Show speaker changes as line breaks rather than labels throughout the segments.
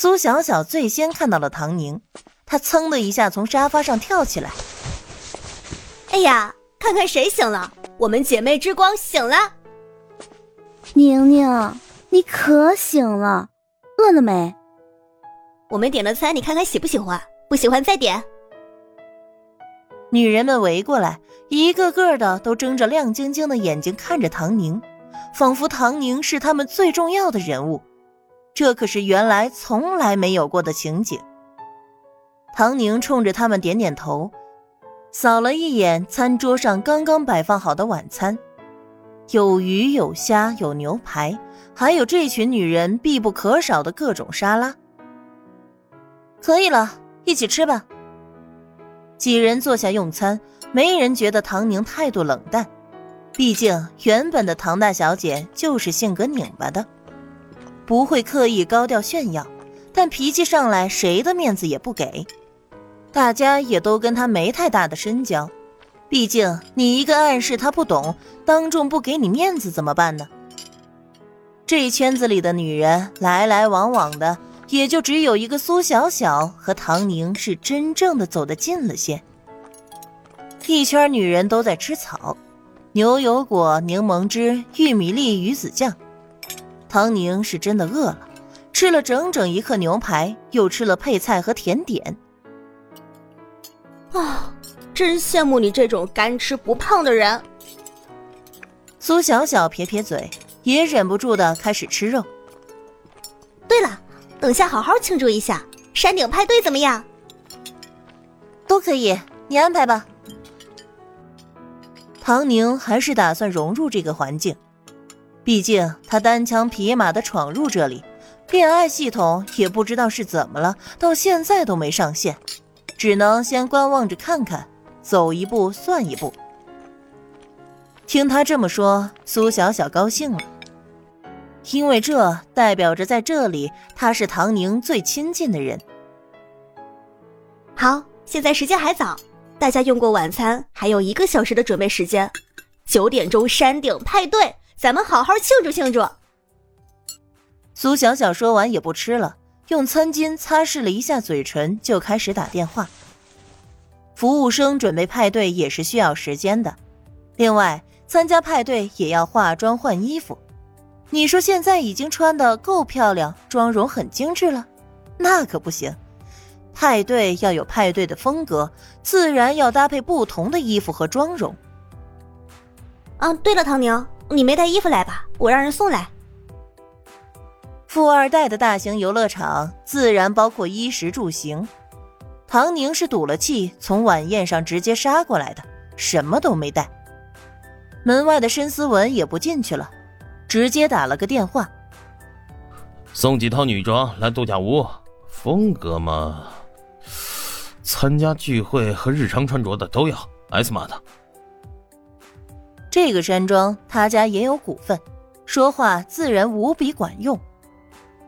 苏小小最先看到了唐宁，她噌的一下从沙发上跳起来。
哎呀，看看谁醒了！我们姐妹之光醒了。
宁宁，你可醒了，饿了没？
我们点了餐，你看看喜不喜欢？不喜欢再点。
女人们围过来，一个个的都睁着亮晶晶的眼睛看着唐宁，仿佛唐宁是他们最重要的人物。这可是原来从来没有过的情景。唐宁冲着他们点点头，扫了一眼餐桌上刚刚摆放好的晚餐，有鱼有虾有牛排，还有这群女人必不可少的各种沙拉。可以了，一起吃吧。几人坐下用餐，没人觉得唐宁态度冷淡。毕竟原本的唐大小姐就是性格拧巴的，不会刻意高调炫耀，但脾气上来谁的面子也不给。大家也都跟他没太大的深交，毕竟你一个暗示他不懂，当众不给你面子怎么办呢？这圈子里的女人来来往往的。也就只有一个苏小小和唐宁是真正的走得近了些。一圈女人都在吃草，牛油果、柠檬汁、玉米粒、鱼子酱。唐宁是真的饿了，吃了整整一克牛排，又吃了配菜和甜点。
啊，真羡慕你这种干吃不胖的人。
苏小小撇撇嘴，也忍不住的开始吃肉。
对了。等下好好庆祝一下，山顶派对怎么样？
都可以，你安排吧。唐宁还是打算融入这个环境，毕竟他单枪匹马的闯入这里，恋爱系统也不知道是怎么了，到现在都没上线，只能先观望着看看，走一步算一步。听他这么说，苏小小高兴了。因为这代表着在这里他是唐宁最亲近的人。
好，现在时间还早，大家用过晚餐，还有一个小时的准备时间。九点钟山顶派对，咱们好好庆祝庆祝。
苏小小说完也不吃了，用餐巾擦拭了一下嘴唇，就开始打电话。服务生准备派对也是需要时间的，另外参加派对也要化妆换衣服。你说现在已经穿的够漂亮，妆容很精致了，那可不行。派对要有派对的风格，自然要搭配不同的衣服和妆容。
啊，对了，唐宁，你没带衣服来吧？我让人送来。
富二代的大型游乐场自然包括衣食住行。唐宁是赌了气，从晚宴上直接杀过来的，什么都没带。门外的申思文也不进去了。直接打了个电话，
送几套女装来度假屋，风格嘛，参加聚会和日常穿着的都要 S 码的。
这个山庄他家也有股份，说话自然无比管用。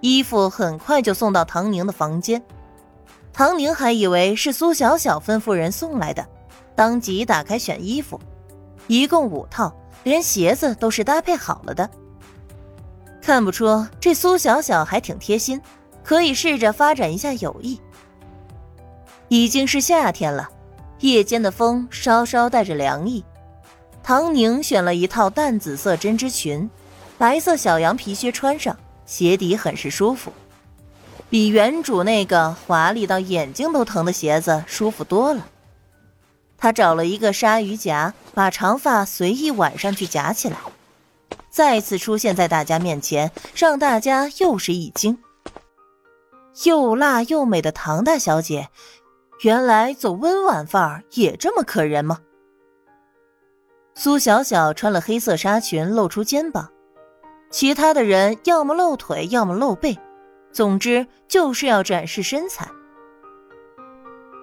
衣服很快就送到唐宁的房间，唐宁还以为是苏小小吩咐人送来的，当即打开选衣服，一共五套，连鞋子都是搭配好了的。看不出这苏小小还挺贴心，可以试着发展一下友谊。已经是夏天了，夜间的风稍稍带着凉意。唐宁选了一套淡紫色针织裙，白色小羊皮靴穿上，鞋底很是舒服，比原主那个华丽到眼睛都疼的鞋子舒服多了。他找了一个鲨鱼夹，把长发随意挽上去夹起来。再次出现在大家面前，让大家又是一惊。又辣又美的唐大小姐，原来走温婉范儿也这么可人吗？苏小小穿了黑色纱裙，露出肩膀；其他的人要么露腿，要么露背，总之就是要展示身材。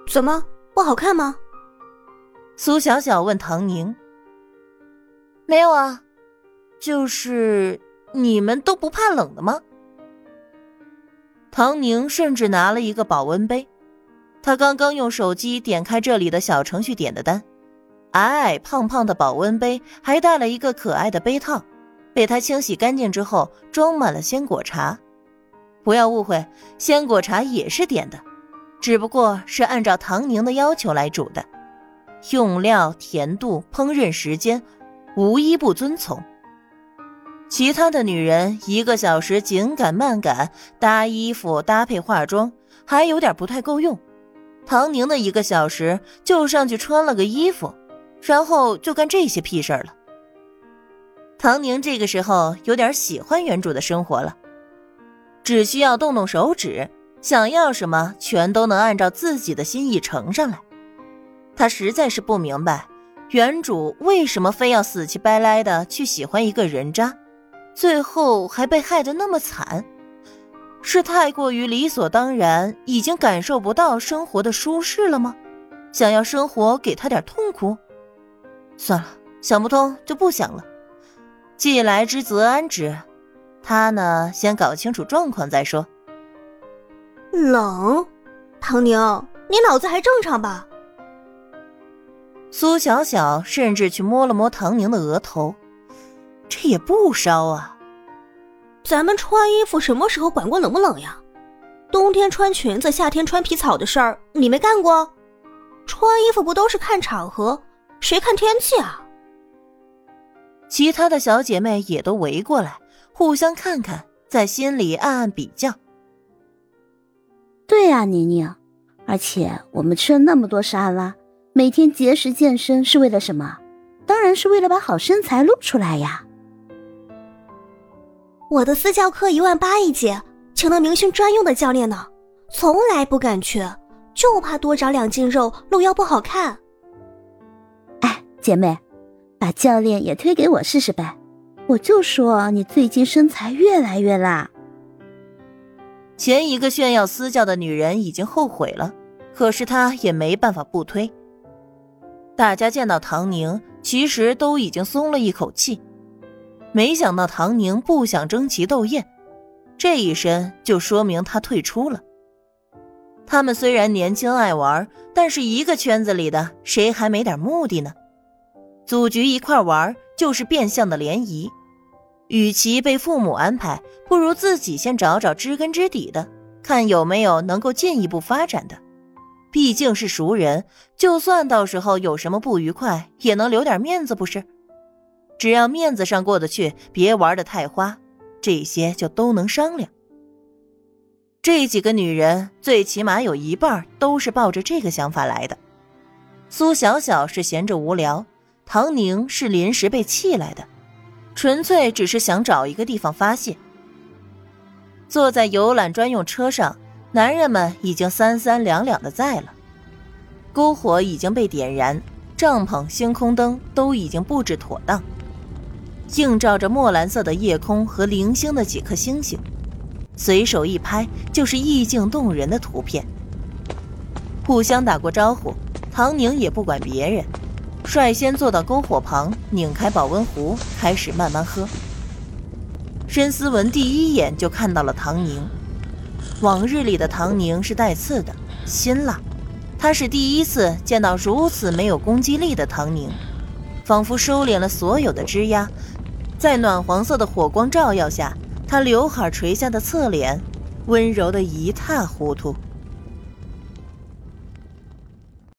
怎么不好看吗？
苏小小问唐宁。没有啊。就是你们都不怕冷的吗？唐宁甚至拿了一个保温杯，他刚刚用手机点开这里的小程序点的单，矮矮胖胖的保温杯还带了一个可爱的杯套，被他清洗干净之后装满了鲜果茶。不要误会，鲜果茶也是点的，只不过是按照唐宁的要求来煮的，用料、甜度、烹饪时间，无一不遵从。其他的女人一个小时紧赶慢赶，搭衣服、搭配化妆，还有点不太够用。唐宁的一个小时就上去穿了个衣服，然后就干这些屁事儿了。唐宁这个时候有点喜欢原主的生活了。只需要动动手指，想要什么全都能按照自己的心意呈上来。他实在是不明白，原主为什么非要死乞白赖的去喜欢一个人渣，最后还被害得那么惨，是太过于理所当然，已经感受不到生活的舒适了吗？想要生活给他点痛苦？算了，想不通就不想了。既来之则安之。他呢，先搞清楚状况再说。
冷，唐宁，你脑子还正常吧？
苏小小甚至去摸了摸唐宁的额头，这也不烧啊。
咱们穿衣服什么时候管过冷不冷呀？冬天穿裙子，夏天穿皮草的事儿，你没干过？穿衣服不都是看场合，谁看天气啊？
其他的小姐妹也都围过来。互相看看，在心里暗暗比较。
对啊，宁宁，而且我们吃了那么多沙拉，每天节食健身是为了什么？当然是为了把好身材露出来呀。
我的私教课一万八一节，请了明星专用的教练呢，从来不敢去，就怕多长两斤肉，露腰不好看。
姐妹，把教练也推给我试试呗。我就说你最近身材越来越辣。
前一个炫耀私教的女人已经后悔了，可是她也没办法不推。大家见到唐宁，其实都已经松了一口气。没想到唐宁不想争奇斗艳，这一身就说明她退出了。他们虽然年轻爱玩，但是一个圈子里的谁还没点目的呢？组局一块玩，就是变相的联谊。与其被父母安排，不如自己先找找知根知底的，看有没有能够进一步发展的。毕竟是熟人，就算到时候有什么不愉快，也能留点面子，不是？只要面子上过得去，别玩的太花，这些就都能商量。这几个女人，最起码有一半都是抱着这个想法来的。苏小小是闲着无聊，唐宁是临时被气来的。纯粹只是想找一个地方发泄。坐在游览专用车上，男人们已经三三两两的在了。篝火已经被点燃，帐篷、星空灯都已经布置妥当，映照着墨蓝色的夜空和零星的几颗星星，随手一拍就是意境动人的图片。互相打过招呼，唐宁也不管别人。率先坐到篝火旁，拧开保温壶，开始慢慢喝。申思文第一眼就看到了唐宁，往日里的唐宁是带刺的、辛辣，他是第一次见到如此没有攻击力的唐宁，仿佛收敛了所有的枝桠，在暖黄色的火光照耀下，他刘海垂下的侧脸，温柔的一塌糊涂。